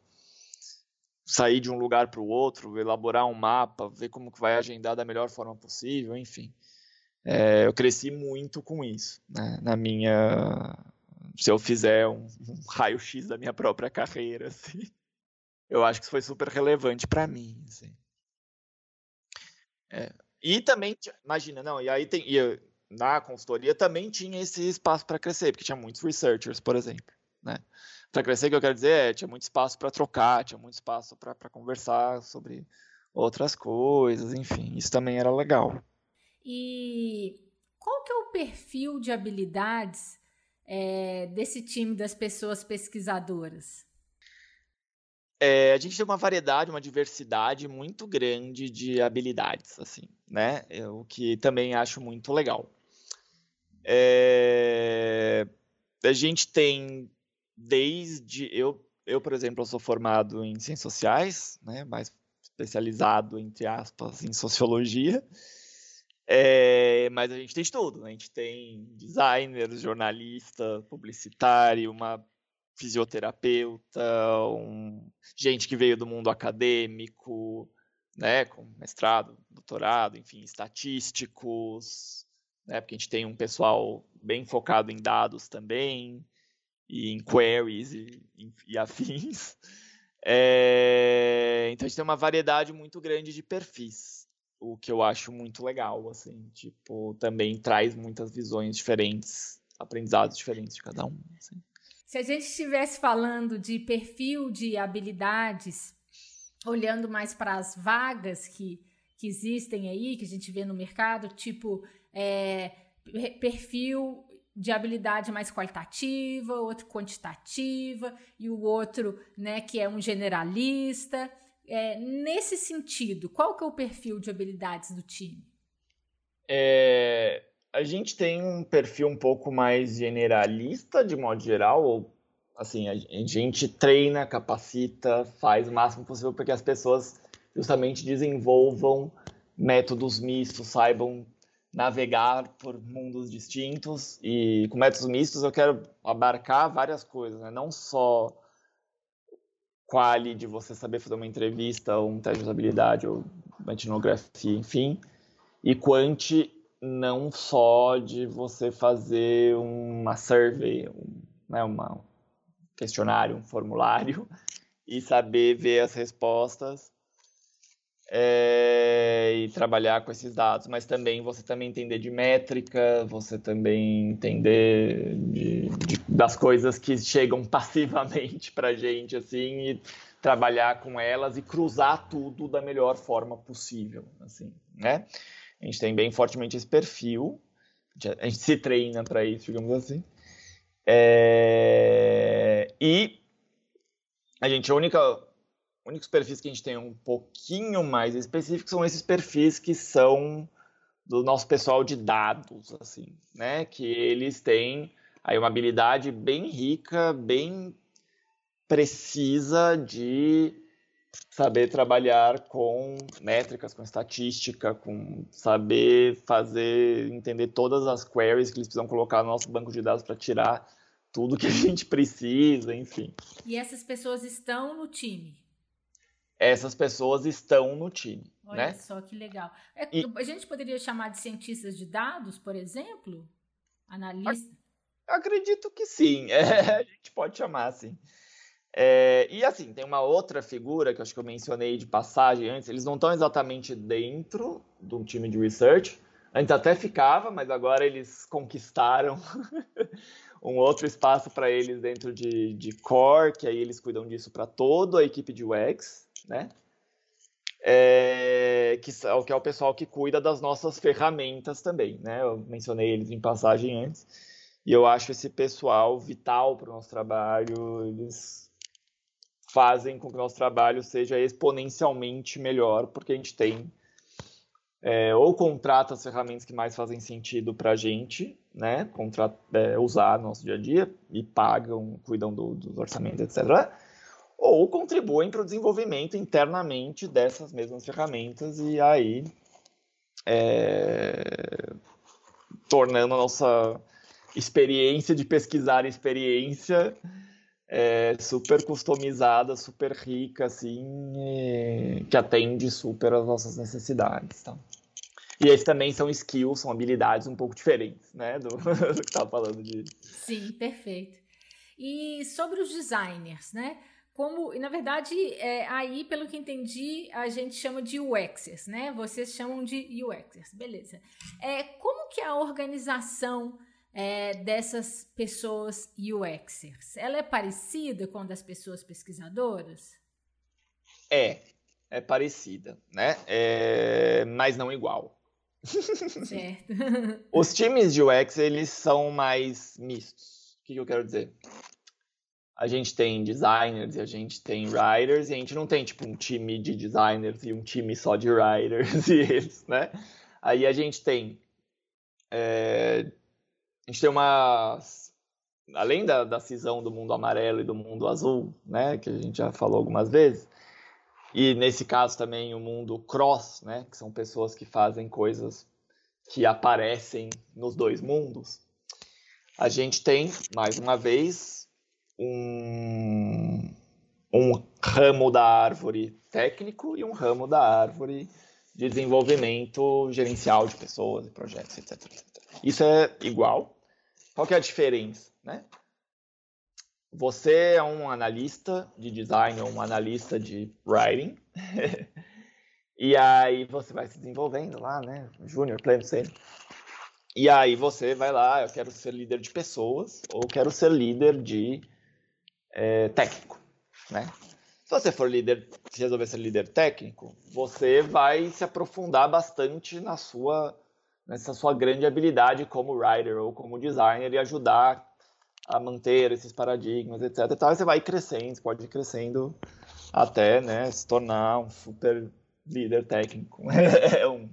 sair de um lugar para o outro, elaborar um mapa, ver como que vai agendar da melhor forma possível, enfim. É, eu cresci muito com isso, né, na minha... Se eu fizer um, um raio-x da minha própria carreira, assim, eu acho que isso foi super relevante para mim, assim. É, e também, imagina, não, e aí tem, e na consultoria também tinha esse espaço para crescer, porque tinha muitos researchers, por exemplo. Né? Para crescer, o que eu quero dizer é tinha muito espaço para trocar, tinha muito espaço para conversar sobre outras coisas, enfim, isso também era legal. E qual que é o perfil de habilidades é, desse time das pessoas pesquisadoras? É, a gente tem uma variedade, uma diversidade muito grande de habilidades, assim, né? É o que também acho muito legal. É, a gente tem desde eu, eu por exemplo, sou formado em ciências sociais, né, mais especializado entre aspas em sociologia. É, mas a gente tem de tudo, né? a gente tem designer, jornalista, publicitário, uma fisioterapeuta, um, gente que veio do mundo acadêmico, né, com mestrado, doutorado, enfim, estatísticos, né? Porque a gente tem um pessoal bem focado em dados também, e em queries e, e afins. É, então a gente tem uma variedade muito grande de perfis, o que eu acho muito legal, assim, tipo, também traz muitas visões diferentes, aprendizados diferentes de cada um. Assim. Se a gente estivesse falando de perfil de habilidades, olhando mais para as vagas que, que existem aí, que a gente vê no mercado, tipo é, perfil de habilidade mais qualitativa, outro quantitativa e o outro, né, que é um generalista. É, nesse sentido, qual que é o perfil de habilidades do time? É, a gente tem um perfil um pouco mais generalista, de modo geral, ou assim, a gente treina, capacita, faz o máximo possível para que as pessoas justamente desenvolvam métodos mistos, saibam navegar por mundos distintos e com métodos mistos eu quero abarcar várias coisas, né? não só quali de você saber fazer uma entrevista ou um teste de usabilidade ou uma etnografia, enfim, e quanti não só de você fazer uma survey, um, né, uma, questionário, um formulário e saber ver as respostas é, e trabalhar com esses dados, mas também você também entender de métrica, você também entender de, de, das coisas que chegam passivamente para a gente, assim, e trabalhar com elas e cruzar tudo da melhor forma possível, assim, né? A gente tem bem fortemente esse perfil, a gente se treina para isso, digamos assim. É... E a gente, a única, únicos perfis que a gente tem um pouquinho mais específicos são esses perfis que são do nosso pessoal de dados, assim, né? Que eles têm aí uma habilidade bem rica, bem precisa de saber trabalhar com métricas, com estatística, com saber fazer, entender todas as queries que eles precisam colocar no nosso banco de dados para tirar tudo que a gente precisa, enfim. E essas pessoas estão no time? Essas pessoas estão no time. Olha né? só que legal. É, e... A gente poderia chamar de cientistas de dados, por exemplo? Analista? Acredito que sim. É, a gente pode chamar assim. É, e assim, tem uma outra figura que eu acho que eu mencionei de passagem antes, eles não estão exatamente dentro do time de research, antes até ficava, mas agora eles conquistaram um outro espaço para eles dentro de, de core, que aí eles cuidam disso para toda a equipe de UX, né? É, que, que é o pessoal que cuida das nossas ferramentas também, né? Eu mencionei eles em passagem antes, e eu acho esse pessoal vital para o nosso trabalho, eles fazem com que o nosso trabalho seja exponencialmente melhor, porque a gente tem é, ou contrata as ferramentas que mais fazem sentido para a gente, né, contra, é, usar no nosso dia a dia e pagam, cuidam do, dos orçamentos, etc. Ou contribuem para o desenvolvimento internamente dessas mesmas ferramentas e aí é, tornando a nossa experiência de pesquisar experiência é, super customizada, super rica, assim, que atende super às nossas necessidades. Tá? E esses também são skills, são habilidades um pouco diferentes, né, do, do que estava falando de. Sim, perfeito. E sobre os designers, né? Como, e na verdade, é, aí, pelo que entendi, a gente chama de UXers, né? Vocês chamam de UXers, beleza. É, como que a organização é, dessas pessoas UXers? Ela é parecida com a das pessoas pesquisadoras? É, é parecida, né? É, mas não igual. Certo. Os times de UX, eles são mais mistos. O que, que eu quero dizer? A gente tem designers e a gente tem writers, e a gente não tem, tipo, um time de designers e um time só de writers e eles, né? Aí a gente tem é, a gente tem uma. Além da, da cisão do mundo amarelo e do mundo azul, né, que a gente já falou algumas vezes, e nesse caso também o mundo cross, né, que são pessoas que fazem coisas que aparecem nos dois mundos, a gente tem, mais uma vez, um, um ramo da árvore técnico e um ramo da árvore de desenvolvimento gerencial de pessoas e projetos, etc. etc. Isso é igual, qual que é a diferença, né? Você é um analista de design ou um analista de writing. e aí você vai se desenvolvendo lá, né? Júnior, pleno, sênior. E aí você vai lá, eu quero ser líder de pessoas ou quero ser líder de é, técnico, né? Se você for líder, se resolver ser líder técnico, você vai se aprofundar bastante na sua nessa sua grande habilidade como writer ou como designer e ajudar a manter esses paradigmas, etc. E você vai crescendo, pode ir crescendo até né, se tornar um super líder técnico. é um,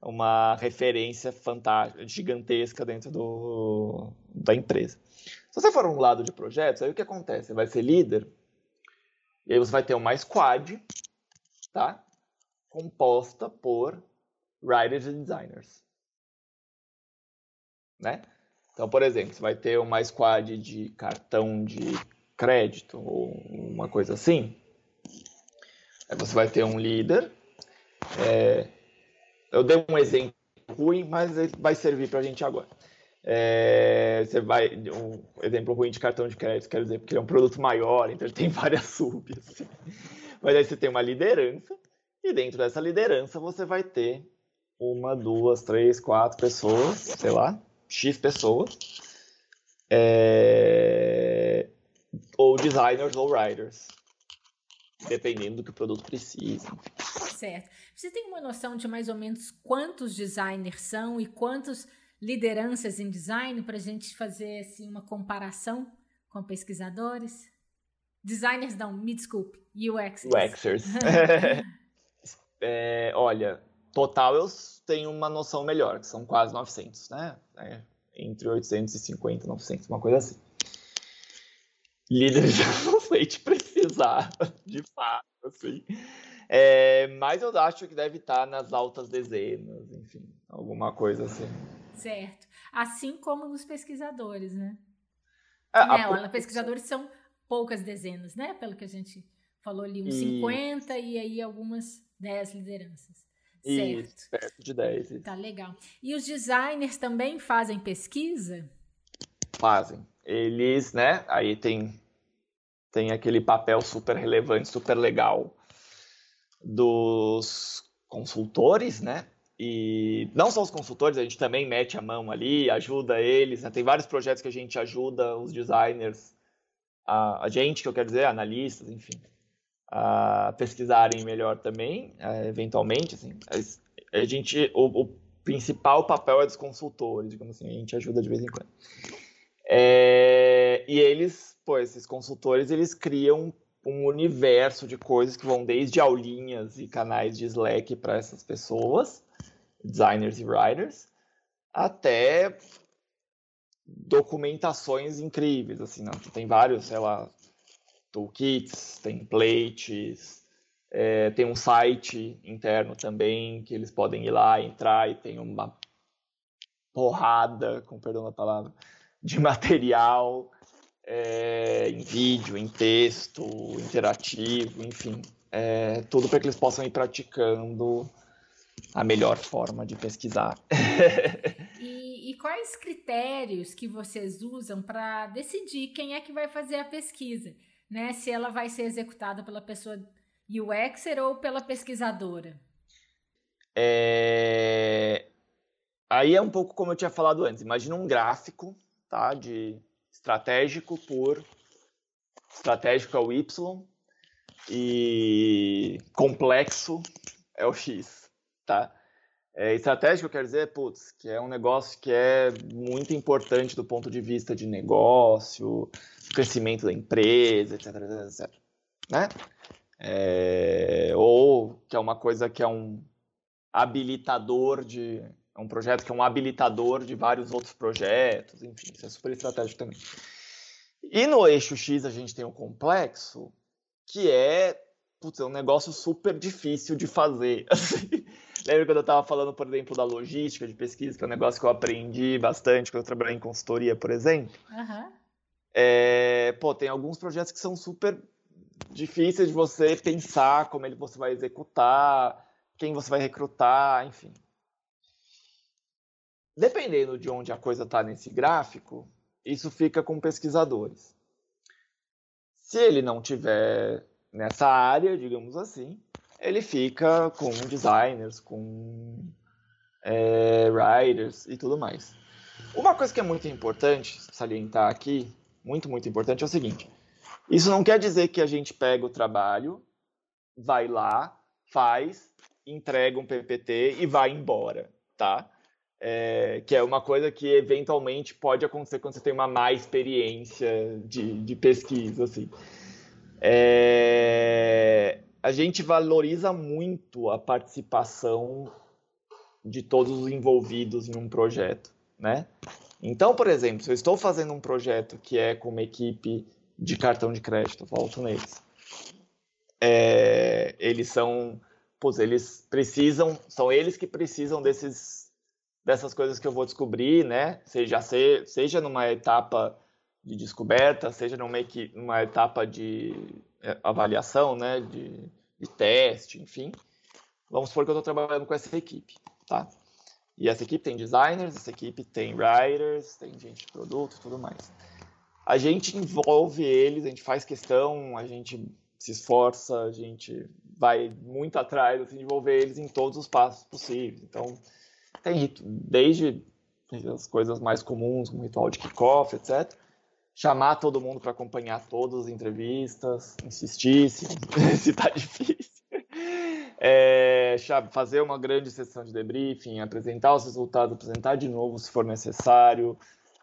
uma referência fantástica, gigantesca dentro do, da empresa. Se você for um lado de projetos, aí o que acontece? Você vai ser líder, e aí você vai ter uma squad, tá? Composta por writers e designers né? Então, por exemplo, você vai ter uma squad de cartão de crédito ou uma coisa assim. Aí você vai ter um líder. É... Eu dei um exemplo ruim, mas vai servir para a gente agora. É, você vai, um exemplo ruim de cartão de crédito, quero dizer, porque ele é um produto maior, então ele tem várias subs. Assim. Mas aí você tem uma liderança, e dentro dessa liderança você vai ter uma, duas, três, quatro pessoas, sei lá, X pessoas, é, ou designers ou writers, dependendo do que o produto precisa. Certo. Você tem uma noção de mais ou menos quantos designers são e quantos lideranças em design para a gente fazer assim, uma comparação com pesquisadores? Designers não, me desculpe, UXers. UXers. é, olha, total eu tenho uma noção melhor, que são quase 900, né? É, entre 850 e 900, uma coisa assim. Líderes eu não sei te precisar, de fato, assim. É, mas eu acho que deve estar nas altas dezenas, enfim, alguma coisa assim. Certo. Assim como nos pesquisadores, né? É, né? A... Pesquisadores são poucas dezenas, né? Pelo que a gente falou ali, uns e... 50 e aí algumas 10 lideranças. Certo. Isso, perto de 10. Tá legal. E os designers também fazem pesquisa? Fazem. Eles, né? Aí tem, tem aquele papel super relevante, super legal dos consultores, né? E não só os consultores, a gente também mete a mão ali, ajuda eles. Né? Tem vários projetos que a gente ajuda os designers, a, a gente, que eu quero dizer, analistas, enfim, a pesquisarem melhor também, é, eventualmente. Assim, a, a gente, o, o, principal papel é dos consultores, digamos assim, a gente ajuda de vez em quando. É, e eles, pô, esses consultores, eles criam um universo de coisas que vão desde aulinhas e canais de Slack para essas pessoas, designers e writers, até documentações incríveis, assim, não? tem vários, sei lá, toolkits, templates, é, tem um site interno também que eles podem ir lá, entrar e tem uma porrada, com perdão da palavra, de material é, em vídeo, em texto, interativo, enfim, é, tudo para que eles possam ir praticando a melhor forma de pesquisar. e, e quais critérios que vocês usam para decidir quem é que vai fazer a pesquisa? né? Se ela vai ser executada pela pessoa UXer ou pela pesquisadora. É... Aí é um pouco como eu tinha falado antes. Imagina um gráfico, tá? De estratégico por estratégico é o Y e complexo é o X, tá? É, estratégico quer dizer, putz, que é um negócio que é muito importante do ponto de vista de negócio, crescimento da empresa, etc, etc, né? É, ou que é uma coisa que é um habilitador de é um projeto que é um habilitador de vários outros projetos, enfim, isso é super estratégico também. E no eixo X a gente tem o complexo, que é, putz, é um negócio super difícil de fazer. Assim, Lembra quando eu estava falando, por exemplo, da logística de pesquisa, que é um negócio que eu aprendi bastante quando eu trabalhei em consultoria, por exemplo? Uhum. É, pô, tem alguns projetos que são super difíceis de você pensar como ele você vai executar, quem você vai recrutar, enfim. Dependendo de onde a coisa está nesse gráfico, isso fica com pesquisadores. Se ele não tiver nessa área, digamos assim, ele fica com designers, com é, writers e tudo mais. Uma coisa que é muito importante salientar aqui, muito, muito importante, é o seguinte: isso não quer dizer que a gente pega o trabalho, vai lá, faz, entrega um PPT e vai embora, tá? É, que é uma coisa que eventualmente pode acontecer quando você tem uma má experiência de, de pesquisa, assim. É, a gente valoriza muito a participação de todos os envolvidos em um projeto, né? Então, por exemplo, se eu estou fazendo um projeto que é com uma equipe de cartão de crédito, volto neles. É, eles são, pois eles precisam, são eles que precisam desses dessas coisas que eu vou descobrir, né? Seja seja numa etapa de descoberta, seja numa, numa etapa de avaliação, né, de, de teste, enfim. Vamos supor que eu estou trabalhando com essa equipe, tá? E essa equipe tem designers, essa equipe tem writers, tem gente de produto, tudo mais. A gente envolve eles, a gente faz questão, a gente se esforça, a gente vai muito atrás assim, de envolver eles em todos os passos possíveis. Então, tem desde as coisas mais comuns, como ritual de kickoff, etc. Chamar todo mundo para acompanhar todas as entrevistas, insistir se, está difícil. É, fazer uma grande sessão de debriefing, apresentar os resultados, apresentar de novo se for necessário,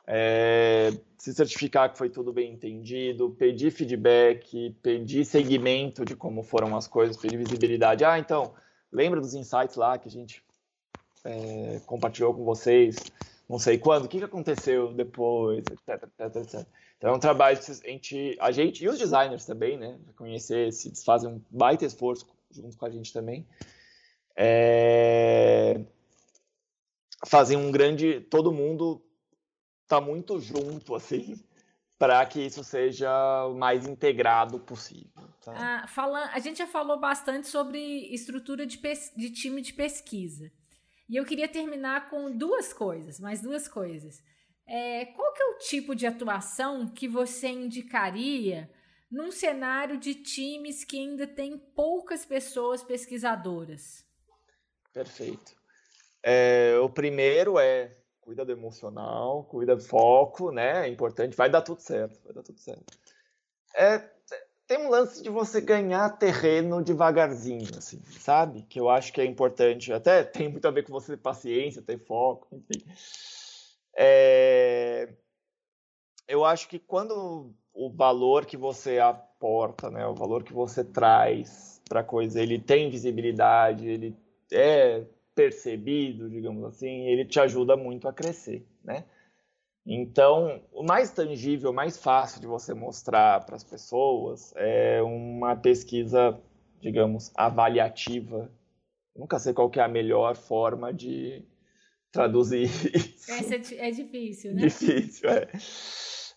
é, se certificar que foi tudo bem entendido, pedir feedback, pedir segmento de como foram as coisas, pedir visibilidade. Ah, então, lembra dos insights lá que a gente é, compartilhou com vocês, não sei quando, o que, que aconteceu depois, etc, etc, etc. Então é um trabalho que a gente, a gente e os designers também, né, conhecer, se fazem um baita esforço junto com a gente também. É... Um grande. Todo mundo está muito junto, assim, para que isso seja o mais integrado possível. Tá? Ah, fala... A gente já falou bastante sobre estrutura de, pes... de time de pesquisa. E eu queria terminar com duas coisas, mais duas coisas. É, qual que é o tipo de atuação que você indicaria num cenário de times que ainda tem poucas pessoas pesquisadoras? Perfeito. É, o primeiro é cuida do emocional, cuida do foco, né? É importante, vai dar tudo certo, vai dar tudo certo. É, tem um lance de você ganhar terreno devagarzinho, assim, sabe? Que eu acho que é importante. Até tem muito a ver com você ter paciência, ter foco, enfim. É, eu acho que quando o valor que você aporta, né, o valor que você traz para a coisa, ele tem visibilidade, ele é percebido, digamos assim, ele te ajuda muito a crescer, né? Então, o mais tangível, mais fácil de você mostrar para as pessoas é uma pesquisa, digamos, avaliativa. nunca sei qual é a melhor forma de traduzir isso. Essa é, é difícil, né? Difícil, é.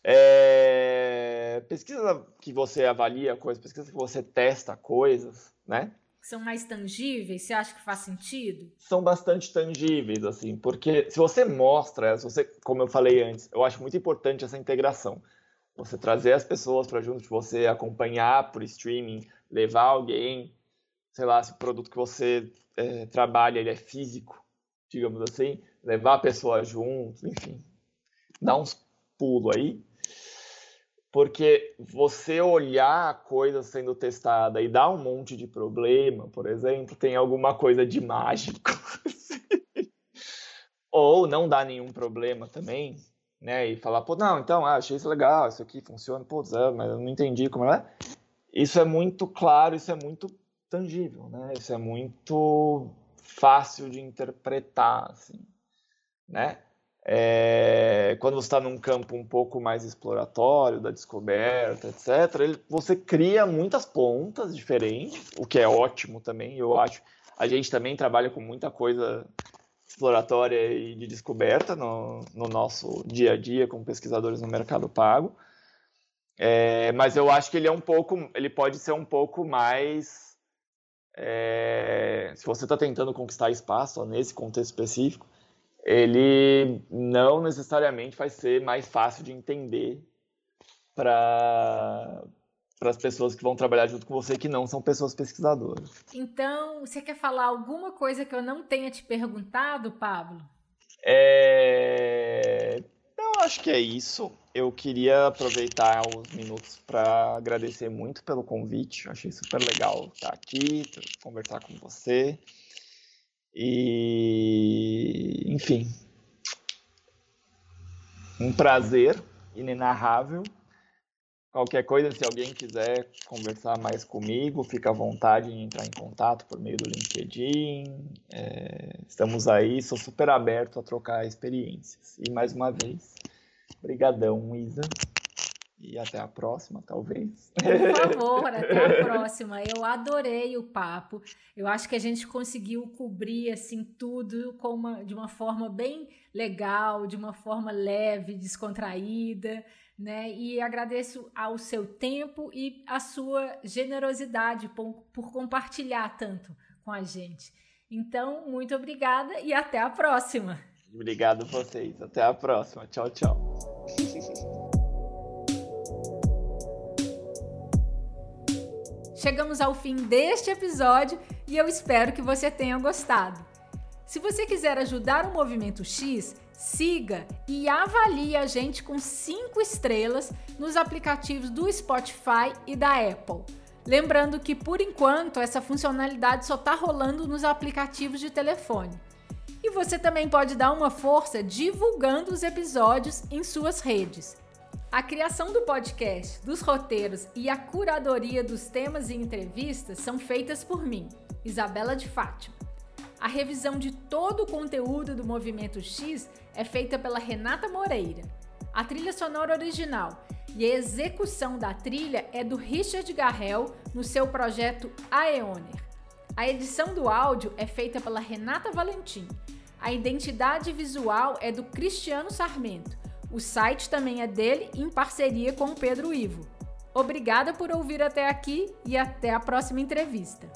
É, pesquisa que você avalia coisas, pesquisa que você testa coisas, né? São mais tangíveis? Você acha que faz sentido? São bastante tangíveis, assim, porque se você mostra, se você, como eu falei antes, eu acho muito importante essa integração. Você trazer as pessoas para junto de você, acompanhar por streaming, levar alguém, sei lá, se o produto que você é, trabalha ele é físico, digamos assim, levar a pessoa junto, enfim, dar uns pulos aí porque você olhar a coisa sendo testada e dar um monte de problema, por exemplo, tem alguma coisa de mágico. Ou não dá nenhum problema também, né? E falar, pô, não, então, ah, achei isso legal, isso aqui funciona, pô, mas eu não entendi como é. Isso é muito claro, isso é muito tangível, né? Isso é muito fácil de interpretar, assim, né? É, quando você está num campo um pouco mais exploratório, da descoberta, etc., ele, você cria muitas pontas diferentes, o que é ótimo também, eu acho. A gente também trabalha com muita coisa exploratória e de descoberta no, no nosso dia a dia como pesquisadores no mercado pago. É, mas eu acho que ele é um pouco, ele pode ser um pouco mais, é, se você está tentando conquistar espaço ó, nesse contexto específico, ele não necessariamente vai ser mais fácil de entender para para as pessoas que vão trabalhar junto com você que não são pessoas pesquisadoras. Então, você quer falar alguma coisa que eu não tenha te perguntado, Pablo? É... Eu acho que é isso. Eu queria aproveitar os minutos para agradecer muito pelo convite. achei super legal estar aqui, conversar com você. E, enfim, um prazer inenarrável. Qualquer coisa, se alguém quiser conversar mais comigo, fica à vontade em entrar em contato por meio do LinkedIn. É, estamos aí, sou super aberto a trocar experiências. E mais uma vez, brigadão, Isa. E até a próxima, talvez. Por favor, até a próxima. Eu adorei o papo. Eu acho que a gente conseguiu cobrir assim tudo com uma, de uma forma bem legal, de uma forma leve, descontraída, né? E agradeço ao seu tempo e a sua generosidade por, por compartilhar tanto com a gente. Então, muito obrigada e até a próxima. Obrigado a vocês. Até a próxima. Tchau, tchau. Chegamos ao fim deste episódio e eu espero que você tenha gostado. Se você quiser ajudar o Movimento X, siga e avalie a gente com 5 estrelas nos aplicativos do Spotify e da Apple. Lembrando que por enquanto essa funcionalidade só está rolando nos aplicativos de telefone. E você também pode dar uma força divulgando os episódios em suas redes. A criação do podcast, dos roteiros e a curadoria dos temas e entrevistas são feitas por mim, Isabela de Fátima. A revisão de todo o conteúdo do Movimento X é feita pela Renata Moreira. A trilha sonora original e a execução da trilha é do Richard Garrel no seu projeto Aeoner. A edição do áudio é feita pela Renata Valentim. A identidade visual é do Cristiano Sarmento. O site também é dele em parceria com o Pedro Ivo. Obrigada por ouvir até aqui e até a próxima entrevista.